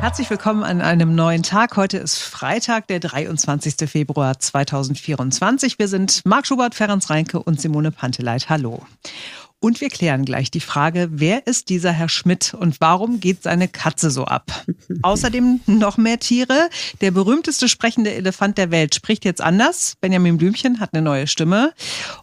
Herzlich willkommen an einem neuen Tag. Heute ist Freitag, der 23. Februar 2024. Wir sind Marc Schubert, Ferenc Reinke und Simone Panteleit. Hallo. Und wir klären gleich die Frage, wer ist dieser Herr Schmidt und warum geht seine Katze so ab? Außerdem noch mehr Tiere. Der berühmteste sprechende Elefant der Welt spricht jetzt anders. Benjamin Blümchen hat eine neue Stimme.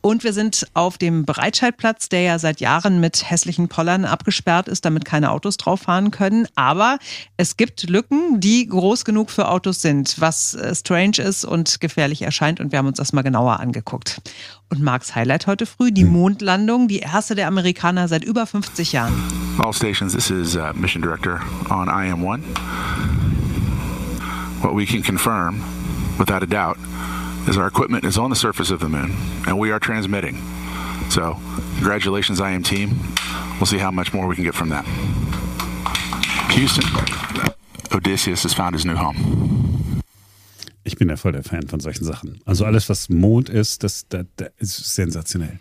Und wir sind auf dem Breitscheidplatz, der ja seit Jahren mit hässlichen Pollern abgesperrt ist, damit keine Autos drauf fahren können. Aber es gibt Lücken, die groß genug für Autos sind, was äh, strange ist und gefährlich erscheint. Und wir haben uns das mal genauer angeguckt. Und Marks Highlight heute früh, die Mondlandung, die erste der Amerikaner seit über 50 Jahren. All stations, this is uh, Mission Director on IM-1. What we can confirm, without a doubt, is our equipment is on the surface of the moon, and we are transmitting. So, congratulations, IM team. We'll see how much more we can get from that. Houston, Odysseus has found his new home. Ich bin ja voll der Fan von solchen Sachen. Also alles, was Mond ist, das, das, das ist sensationell.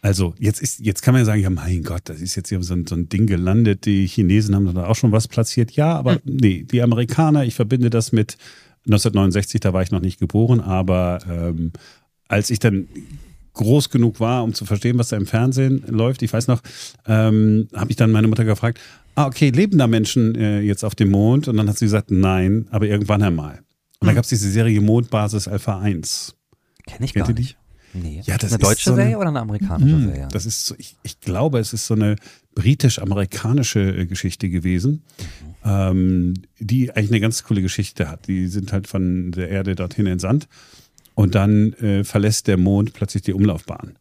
Also jetzt ist, jetzt kann man ja sagen, ja mein Gott, das ist jetzt hier so ein, so ein Ding gelandet. Die Chinesen haben da auch schon was platziert. Ja, aber hm. nee, die Amerikaner, ich verbinde das mit 1969, da war ich noch nicht geboren, aber ähm, als ich dann groß genug war, um zu verstehen, was da im Fernsehen läuft, ich weiß noch, ähm, habe ich dann meine Mutter gefragt, ah, okay, leben da Menschen äh, jetzt auf dem Mond? Und dann hat sie gesagt, nein, aber irgendwann einmal. Und dann hm. gab es diese Serie Mondbasis Alpha 1. Kenn ich Kennt gar nicht. Nee. Ja, das eine deutsche so eine, Serie oder eine amerikanische mh, Serie? Das ist so, ich, ich glaube, es ist so eine britisch-amerikanische äh, Geschichte gewesen, mhm. ähm, die eigentlich eine ganz coole Geschichte hat. Die sind halt von der Erde dorthin entsandt und dann äh, verlässt der Mond plötzlich die Umlaufbahn.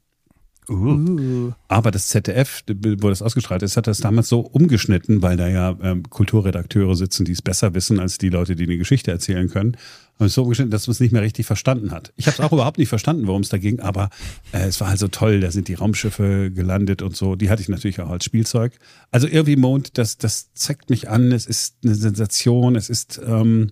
Uh. Aber das ZDF, wo das ausgestrahlt ist, hat das damals so umgeschnitten, weil da ja ähm, Kulturredakteure sitzen, die es besser wissen als die Leute, die eine Geschichte erzählen können. Und es so umgeschnitten, dass man es nicht mehr richtig verstanden hat. Ich habe es auch überhaupt nicht verstanden, worum es da ging, aber äh, es war halt so toll. Da sind die Raumschiffe gelandet und so. Die hatte ich natürlich auch als Spielzeug. Also irgendwie Mond, das, das zeigt mich an. Es ist eine Sensation. Es ist, ähm,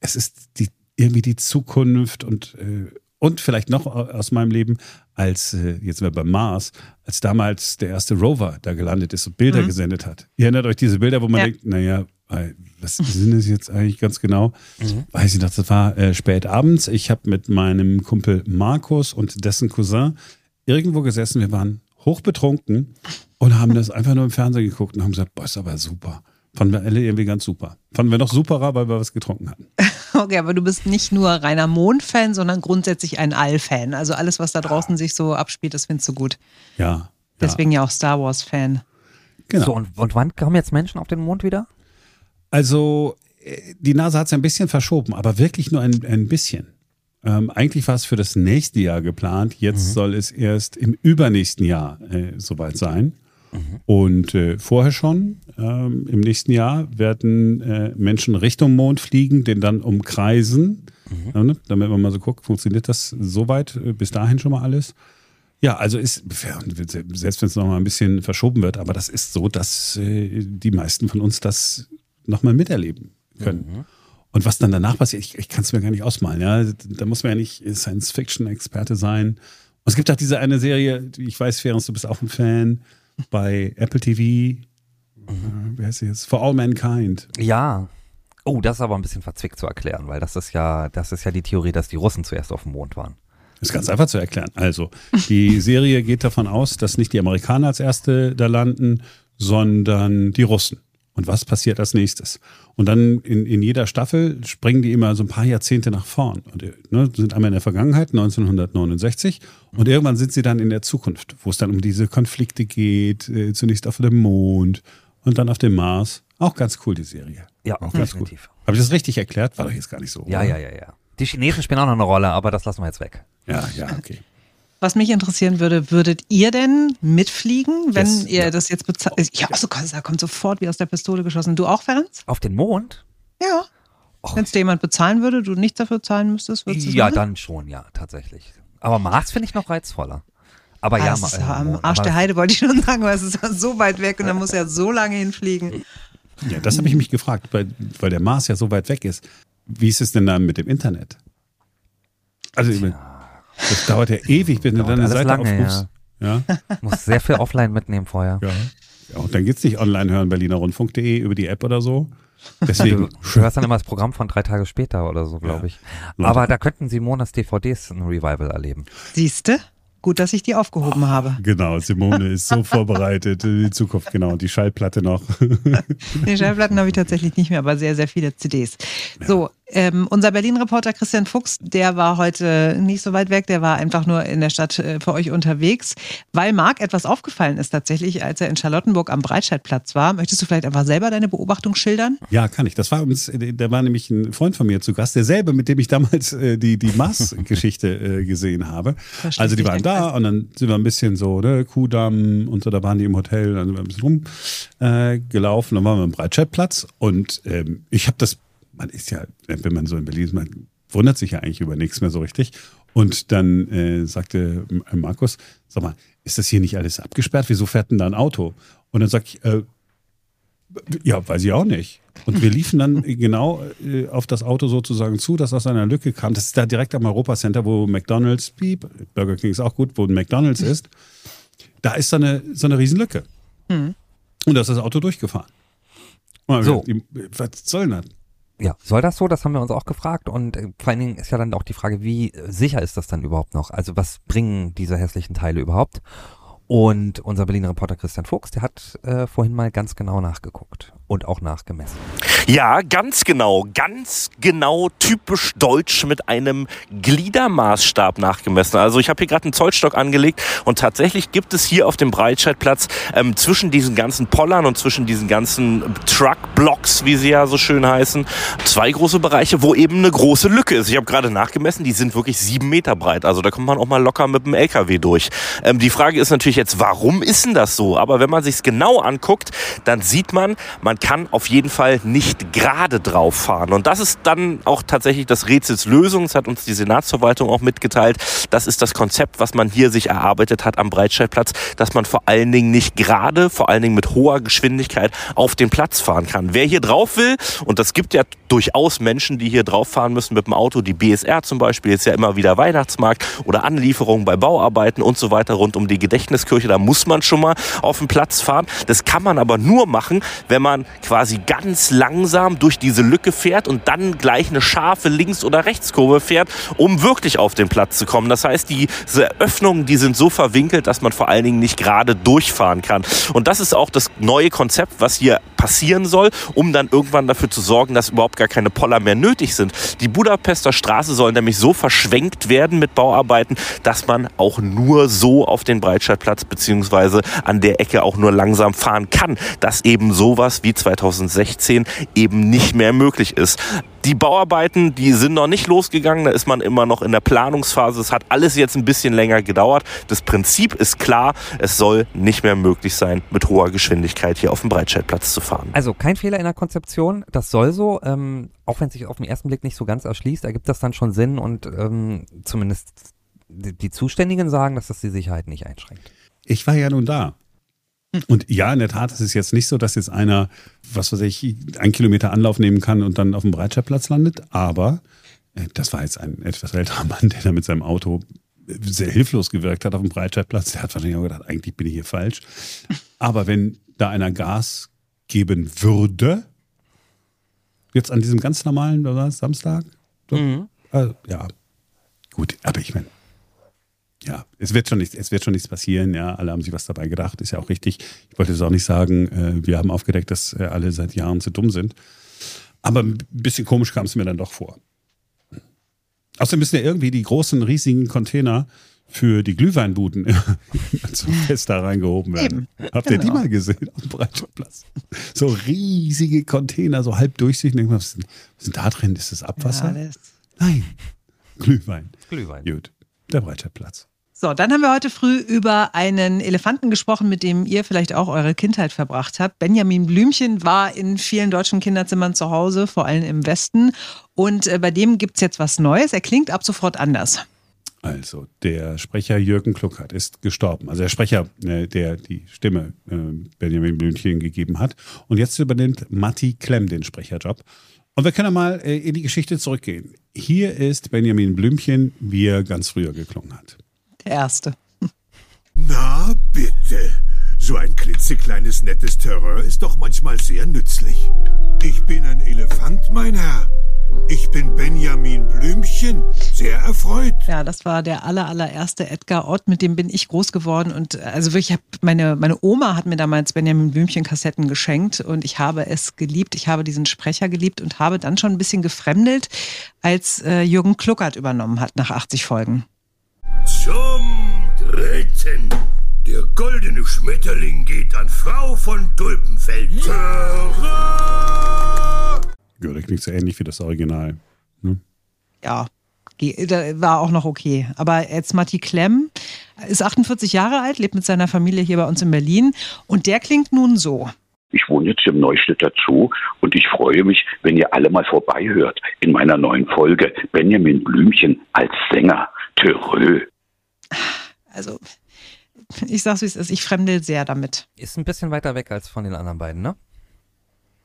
es ist die, irgendwie die Zukunft und äh, und vielleicht noch aus meinem Leben, als, äh, jetzt sind wir beim Mars, als damals der erste Rover da gelandet ist und Bilder mhm. gesendet hat. Ihr erinnert euch diese Bilder, wo man ja. denkt, naja, was sind das jetzt eigentlich ganz genau? Mhm. Weiß ich noch, das war äh, spät abends. Ich habe mit meinem Kumpel Markus und dessen Cousin irgendwo gesessen. Wir waren hochbetrunken und haben das einfach nur im Fernsehen geguckt und haben gesagt, boah, ist aber super. Fanden wir alle irgendwie ganz super. Fanden wir noch superer, weil wir was getrunken hatten. Okay, aber du bist nicht nur reiner Mond-Fan, sondern grundsätzlich ein All-Fan. Also alles, was da draußen ja. sich so abspielt, das findest du gut. Ja. Deswegen ja, ja auch Star Wars-Fan. Genau. So, und, und wann kommen jetzt Menschen auf den Mond wieder? Also, äh, die NASA hat es ein bisschen verschoben, aber wirklich nur ein, ein bisschen. Ähm, eigentlich war es für das nächste Jahr geplant. Jetzt mhm. soll es erst im übernächsten Jahr äh, soweit sein. Mhm. Und äh, vorher schon, ähm, im nächsten Jahr, werden äh, Menschen Richtung Mond fliegen, den dann umkreisen, mhm. äh, damit man mal so guckt, funktioniert das soweit, äh, bis dahin schon mal alles. Ja, also ist, selbst wenn es nochmal ein bisschen verschoben wird, aber das ist so, dass äh, die meisten von uns das nochmal miterleben können. Mhm. Und was dann danach passiert, ich, ich kann es mir gar nicht ausmalen. Ja? Da muss man ja nicht Science-Fiction-Experte sein. Und es gibt auch diese eine Serie, ich weiß, Ferenc, du bist auch ein Fan, bei Apple TV. Mhm. Wie heißt sie jetzt? For All Mankind. Ja. Oh, das ist aber ein bisschen verzwickt zu erklären, weil das ist ja, das ist ja die Theorie, dass die Russen zuerst auf dem Mond waren. Das ist ganz einfach zu erklären. Also, die Serie geht davon aus, dass nicht die Amerikaner als Erste da landen, sondern die Russen. Und was passiert als nächstes? Und dann in, in jeder Staffel springen die immer so ein paar Jahrzehnte nach vorn. Und ne, sind einmal in der Vergangenheit, 1969, und irgendwann sind sie dann in der Zukunft, wo es dann um diese Konflikte geht, äh, zunächst auf dem Mond und dann auf dem Mars. Auch ganz cool, die Serie. Ja, auch ganz definitiv. Cool. Habe ich das richtig erklärt? War doch jetzt gar nicht so. Ja, oder? ja, ja, ja. Die Chinesen spielen auch noch eine Rolle, aber das lassen wir jetzt weg. Ja, ja, okay. Was mich interessieren würde, würdet ihr denn mitfliegen, wenn yes, ihr ja. das jetzt bezahlt? Ja, also da kommt sofort wie aus der Pistole geschossen. Du auch, Ferenc? Auf den Mond? Ja. Wenn es dir jemand bezahlen würde, du nichts dafür zahlen müsstest, würdest du Ja, machen? dann schon, ja, tatsächlich. Aber Mars finde ich noch reizvoller. Aber ah, ja, ist äh, am Arsch der Heide wollte ich schon sagen, weil es ist so weit weg und dann muss er so lange hinfliegen. Ja, das habe ich mich gefragt, weil, weil der Mars ja so weit weg ist. Wie ist es denn dann mit dem Internet? Also, ich meine, das dauert ja ewig, bis du deine Seite lange, aufrufst. Ja. ja. Muss sehr viel offline mitnehmen vorher. Ja. ja und dann geht's nicht online hören, berlinerrundfunk.de über die App oder so. Deswegen. Du hörst dann immer das Programm von drei Tage später oder so, glaube ich. Aber da könnten Simonas DVDs ein Revival erleben. Siehste? Gut, dass ich die aufgehoben habe. Genau, Simone ist so vorbereitet in die Zukunft, genau. Und die Schallplatte noch. Die Schallplatten habe ich tatsächlich nicht mehr, aber sehr, sehr viele CDs. So, ähm, unser Berlin-Reporter Christian Fuchs, der war heute nicht so weit weg, der war einfach nur in der Stadt äh, für euch unterwegs, weil Marc etwas aufgefallen ist tatsächlich, als er in Charlottenburg am Breitscheidplatz war. Möchtest du vielleicht einfach selber deine Beobachtung schildern? Ja, kann ich. Das war uns, da war nämlich ein Freund von mir zu Gast, derselbe, mit dem ich damals äh, die, die Mars-Geschichte äh, gesehen habe. Versteht Also die waren da und dann sind wir ein bisschen so, ne, Kuhdamm und so, da waren die im Hotel, dann sind wir ein bisschen rumgelaufen, äh, dann waren wir am Breitscheidplatz und ähm, ich habe das, man ist ja, wenn man so in Berlin ist, man wundert sich ja eigentlich über nichts mehr so richtig. Und dann äh, sagte Markus, sag mal, ist das hier nicht alles abgesperrt? Wieso fährt denn da ein Auto? Und dann sag ich, äh, ja, weiß ich auch nicht. Und wir liefen dann genau äh, auf das Auto sozusagen zu, das aus einer Lücke kam. Das ist da direkt am Europacenter, wo McDonalds, piep, Burger King ist auch gut, wo ein McDonalds ist. Da ist so eine, so eine Riesenlücke. Und da ist das Auto durchgefahren. So. Was soll denn das? Ja, soll das so? Das haben wir uns auch gefragt. Und äh, vor allen Dingen ist ja dann auch die Frage, wie äh, sicher ist das dann überhaupt noch? Also was bringen diese hässlichen Teile überhaupt? Und unser Berliner Reporter Christian Fuchs, der hat äh, vorhin mal ganz genau nachgeguckt und auch nachgemessen. Ja, ganz genau, ganz genau typisch deutsch mit einem Gliedermaßstab nachgemessen. Also ich habe hier gerade einen Zollstock angelegt und tatsächlich gibt es hier auf dem Breitscheidplatz ähm, zwischen diesen ganzen Pollern und zwischen diesen ganzen Truckblocks, wie sie ja so schön heißen, zwei große Bereiche, wo eben eine große Lücke ist. Ich habe gerade nachgemessen, die sind wirklich sieben Meter breit. Also da kommt man auch mal locker mit dem LKW durch. Ähm, die Frage ist natürlich jetzt, warum ist denn das so? Aber wenn man sich genau anguckt, dann sieht man, man kann auf jeden Fall nicht gerade drauf fahren. Und das ist dann auch tatsächlich das Rätsels Lösung. Das hat uns die Senatsverwaltung auch mitgeteilt. Das ist das Konzept, was man hier sich erarbeitet hat am Breitscheidplatz, dass man vor allen Dingen nicht gerade, vor allen Dingen mit hoher Geschwindigkeit auf den Platz fahren kann. Wer hier drauf will, und das gibt ja durchaus Menschen, die hier drauf fahren müssen mit dem Auto, die BSR zum Beispiel, ist ja immer wieder Weihnachtsmarkt oder Anlieferungen bei Bauarbeiten und so weiter rund um die Gedächtniskirche, da muss man schon mal auf den Platz fahren. Das kann man aber nur machen, wenn man quasi ganz langsam durch diese Lücke fährt und dann gleich eine scharfe Links- oder Rechtskurve fährt, um wirklich auf den Platz zu kommen. Das heißt, diese Öffnungen, die sind so verwinkelt, dass man vor allen Dingen nicht gerade durchfahren kann. Und das ist auch das neue Konzept, was hier passieren soll, um dann irgendwann dafür zu sorgen, dass überhaupt gar keine Poller mehr nötig sind. Die Budapester Straße soll nämlich so verschwenkt werden mit Bauarbeiten, dass man auch nur so auf den Breitscheidplatz beziehungsweise an der Ecke auch nur langsam fahren kann, dass eben sowas wie 2016 eben nicht mehr möglich ist. Die Bauarbeiten, die sind noch nicht losgegangen, da ist man immer noch in der Planungsphase. Es hat alles jetzt ein bisschen länger gedauert. Das Prinzip ist klar, es soll nicht mehr möglich sein, mit hoher Geschwindigkeit hier auf dem Breitscheidplatz zu fahren. Also kein Fehler in der Konzeption, das soll so, ähm, auch wenn es sich auf den ersten Blick nicht so ganz erschließt, ergibt das dann schon Sinn und ähm, zumindest die, die Zuständigen sagen, dass das die Sicherheit nicht einschränkt. Ich war ja nun da. Und ja, in der Tat ist es jetzt nicht so, dass jetzt einer, was weiß ich, einen Kilometer Anlauf nehmen kann und dann auf dem Breitscheidplatz landet. Aber äh, das war jetzt ein etwas älterer Mann, der da mit seinem Auto sehr hilflos gewirkt hat auf dem Breitscheidplatz. Der hat wahrscheinlich auch gedacht, eigentlich bin ich hier falsch. Aber wenn da einer Gas geben würde, jetzt an diesem ganz normalen, was war das, Samstag? So, äh, ja, gut, aber ich meine, ja, es wird schon nichts, es wird schon nichts passieren, ja, alle haben sich was dabei gedacht, ist ja auch richtig. Ich wollte jetzt auch nicht sagen, äh, wir haben aufgedeckt, dass äh, alle seit Jahren zu dumm sind. Aber ein bisschen komisch kam es mir dann doch vor. Außerdem müssen ja irgendwie die großen, riesigen Container für die Glühweinbuden zum Fest da reingehoben werden. Habt ihr die Genau. mal gesehen auf dem Breitscheidplatz? So riesige Container, so halb durchsichtig. Was ist da drin? Ist das Abwasser? Ja, Nein, Glühwein. Glühwein. Gut, der Breitscheidplatz. So, dann haben wir heute früh über einen Elefanten gesprochen, mit dem ihr vielleicht auch eure Kindheit verbracht habt. Benjamin Blümchen war in vielen deutschen Kinderzimmern zu Hause, vor allem im Westen. Und äh, bei dem gibt's jetzt was Neues. Er klingt ab sofort anders. Also, der Sprecher Jürgen Kluckert ist gestorben. Also der Sprecher, äh, der die Stimme äh, Benjamin Blümchen gegeben hat. Und jetzt übernimmt Matti Klemm den Sprecherjob. Und wir können mal in die Geschichte zurückgehen. Hier ist Benjamin Blümchen, wie er ganz früher geklungen hat. Der erste. Na bitte, So ein klitzekleines, nettes Terror ist doch manchmal sehr nützlich. Ich bin ein Elefant, mein Herr. Ich bin Benjamin Blümchen, sehr erfreut. Ja, das war der aller, allererste Edgar Ott, mit dem bin ich groß geworden. Und äh, also wirklich, meine, meine Oma hat mir damals Benjamin Blümchen Kassetten geschenkt und ich habe es geliebt. Ich habe diesen Sprecher geliebt und habe dann schon ein bisschen gefremdelt, als äh, Jürgen Kluckert übernommen hat nach 80 Folgen. Zum dritten. Der goldene Schmetterling geht an Frau von Tulpenfeld. Ja, das klingt so ähnlich wie das Original. Ne? Ja, war auch noch okay. Aber jetzt Matti Klemm ist 48 Jahre alt, lebt mit seiner Familie hier bei uns in Berlin und der klingt nun so. Ich wohne jetzt im Neustadt dazu und ich freue mich, wenn ihr alle mal vorbeihört in meiner neuen Folge Benjamin Blümchen als Sänger. Törö. Also, ich sag's wie es ist, ich fremdel sehr damit. Ist ein bisschen weiter weg als von den anderen beiden, ne?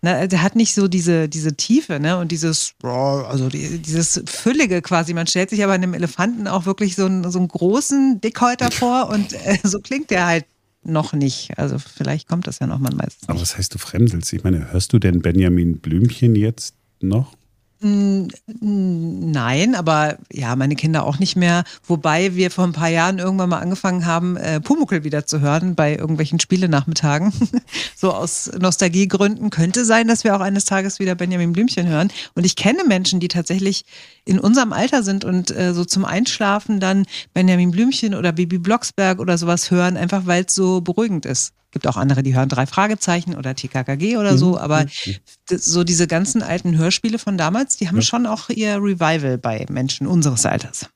Na, der hat nicht so diese, diese Tiefe, ne? Und dieses, also die, dieses Füllige quasi. Man stellt sich aber einem Elefanten auch wirklich so einen, so einen großen Dickhäuter vor und äh, so klingt der halt noch nicht. Also vielleicht kommt das ja noch, man weiß Aber was heißt du fremdelst? Ich meine, hörst du denn Benjamin Blümchen jetzt noch? Nein, aber ja, meine Kinder auch nicht mehr. Wobei wir vor ein paar Jahren irgendwann mal angefangen haben, äh, Pumuckel wieder zu hören bei irgendwelchen Spielenachmittagen. so aus Nostalgiegründen könnte sein, dass wir auch eines Tages wieder Benjamin Blümchen hören. Und ich kenne Menschen, die tatsächlich in unserem Alter sind und äh, so zum Einschlafen dann Benjamin Blümchen oder Bibi Blocksberg oder sowas hören, einfach weil es so beruhigend ist gibt auch andere, die hören drei Fragezeichen oder TKKG oder so, mhm. aber mhm. so diese ganzen alten Hörspiele von damals, die haben ja. schon auch ihr Revival bei Menschen unseres Alters.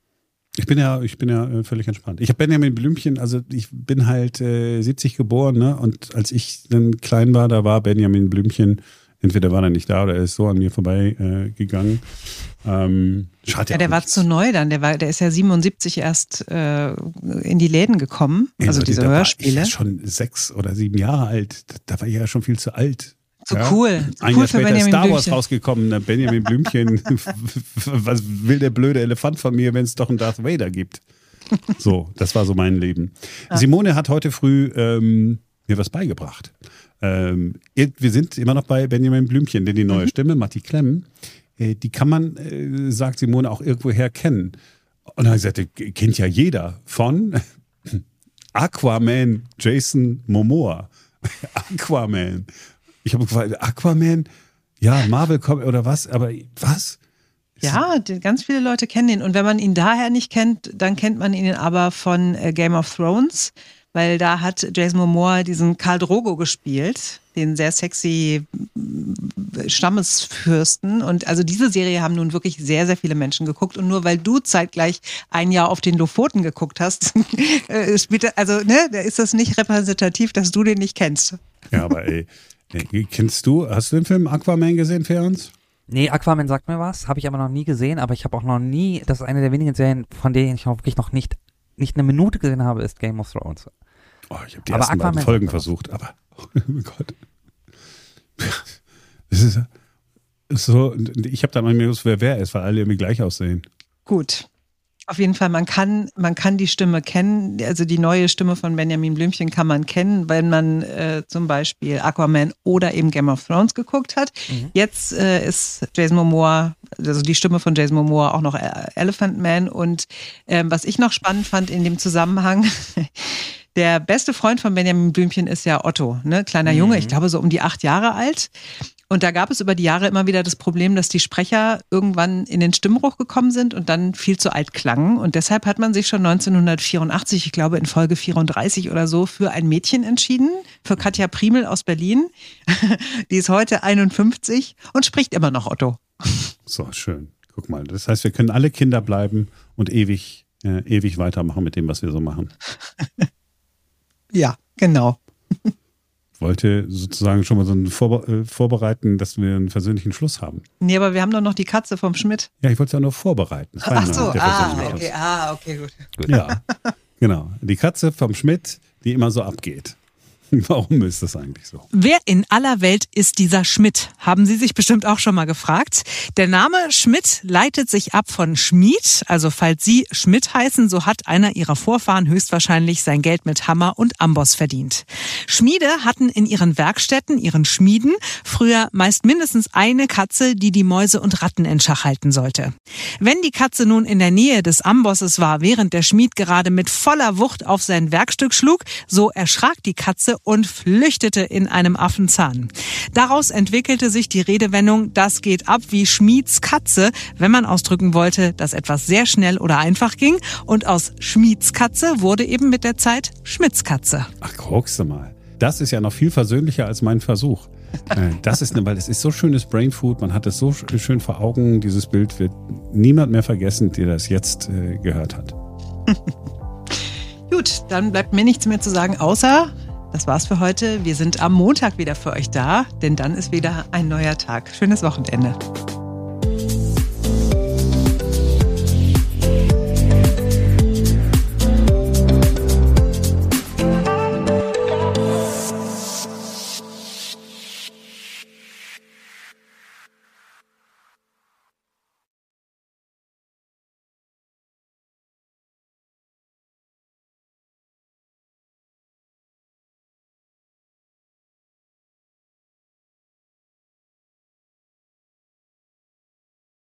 Ich bin ja, ich bin ja äh, völlig entspannt. Ich habe Benjamin Blümchen, also ich bin halt äh, 70 geboren, ne? Und als ich dann klein war, da war Benjamin Blümchen entweder war er nicht da oder er ist so an mir vorbeigegangen. Äh, ähm, ja, der war zu neu dann. Der, war, der ist ja 77 erst äh, in die Läden gekommen. Also, also diese Hörspiele. War ich schon sechs oder sieben Jahre alt. Da war ich ja schon viel zu alt. So ja? cool. Ein cool Jahr später ist Star Wars Blümchen. rausgekommen. Benjamin Blümchen. was will der blöde Elefant von mir, wenn es doch einen Darth Vader gibt? So, das war so mein Leben. Ah. Simone hat heute früh ähm, mir was beigebracht. Ähm, wir sind immer noch bei Benjamin Blümchen, denn die neue mhm. Stimme, Matti Klemm, äh, die kann man, äh, sagt Simone, auch irgendwoher kennen. Und dann habe ich gesagt, kennt ja jeder von Aquaman, Jason Momoa. Aquaman. Ich habe gefragt, Aquaman? Ja, Marvel kommt oder was? Aber was? Ja, ganz viele Leute kennen ihn. Und wenn man ihn daher nicht kennt, dann kennt man ihn aber von äh, Game of Thrones weil da hat Jason Momoa diesen Karl Drogo gespielt, den sehr sexy äh, Stammesfürsten. Und also diese Serie haben nun wirklich sehr, sehr viele Menschen geguckt. Und nur weil du zeitgleich ein Jahr auf den Lofoten geguckt hast, äh, also ne, ist das nicht repräsentativ, dass du den nicht kennst. Ja, aber ey, kennst du, hast du den Film Aquaman gesehen, Ferenc? Nee, Aquaman sagt mir was, habe ich aber noch nie gesehen, aber ich habe auch noch nie, das ist eine der wenigen Serien, von denen ich auch wirklich noch nicht nicht eine Minute gesehen habe, ist Game of Thrones. Oh, ich habe die aber ersten beiden Folgen versucht, aber oh Gott. Das ist so, ich habe da mal gewusst, wer wer ist, weil alle irgendwie gleich aussehen. Gut. Auf jeden Fall, man kann, man kann die Stimme kennen, also die neue Stimme von Benjamin Blümchen kann man kennen, wenn man äh, zum Beispiel Aquaman oder eben Game of Thrones geguckt hat. Mhm. Jetzt äh, ist Jason Momoa, also die Stimme von Jason Momoa auch noch Elephant Man. Und äh, was ich noch spannend fand in dem Zusammenhang, der beste Freund von Benjamin Blümchen ist ja Otto, ne? kleiner Junge, mhm. ich glaube so um die acht Jahre alt. Und da gab es über die Jahre immer wieder das Problem, dass die Sprecher irgendwann in den Stimmbruch gekommen sind und dann viel zu alt klangen. Und deshalb hat man sich schon 1984, ich glaube in Folge 34 oder so, für ein Mädchen entschieden, für Katja Primel aus Berlin. Die ist heute 51 und spricht immer noch Otto. So, schön. Guck mal, das heißt, wir können alle Kinder bleiben und ewig, äh, ewig weitermachen mit dem, was wir so machen. ja, genau wollte sozusagen schon mal so ein Vorbe äh, vorbereiten, dass wir einen versöhnlichen Schluss haben. Nee, aber wir haben doch noch die Katze vom Schmidt. Ja, ich wollte es ja nur vorbereiten. Ach so, ah okay, ah, okay, gut. gut. Ja, genau. Die Katze vom Schmidt, die immer so abgeht. Warum ist das eigentlich so? Wer in aller Welt ist dieser Schmidt? Haben Sie sich bestimmt auch schon mal gefragt. Der Name Schmidt leitet sich ab von Schmied. Also falls Sie Schmidt heißen, so hat einer Ihrer Vorfahren höchstwahrscheinlich sein Geld mit Hammer und Amboss verdient. Schmiede hatten in ihren Werkstätten, ihren Schmieden, früher meist mindestens eine Katze, die die Mäuse und Ratten in Schach halten sollte. Wenn die Katze nun in der Nähe des Ambosses war, während der Schmied gerade mit voller Wucht auf sein Werkstück schlug, so erschrak die Katze und flüchtete in einem Affenzahn. Daraus entwickelte sich die Redewendung, das geht ab wie Schmieds Katze, wenn man ausdrücken wollte, dass etwas sehr schnell oder einfach ging. Und aus Schmieds Katze wurde eben mit der Zeit Schmidts Katze. Ach, guckst du mal. Das ist ja noch viel versöhnlicher als mein Versuch. Äh, Das ist, ne, weil es ist so schönes Brainfood, man hat es so schön vor Augen. Dieses Bild wird niemand mehr vergessen, der das jetzt äh, gehört hat. Gut, dann bleibt mir nichts mehr zu sagen, außer das war's für heute. Wir sind am Montag wieder für euch da, denn dann ist wieder ein neuer Tag. Schönes Wochenende.